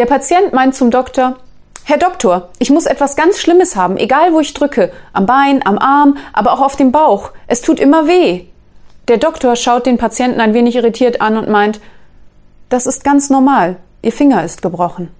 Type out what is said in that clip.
Der Patient meint zum Doktor, Herr Doktor, ich muss etwas ganz Schlimmes haben, egal wo ich drücke, am Bein, am Arm, aber auch auf dem Bauch. Es tut immer weh. Der Doktor schaut den Patienten ein wenig irritiert an und meint, das ist ganz normal, Ihr Finger ist gebrochen.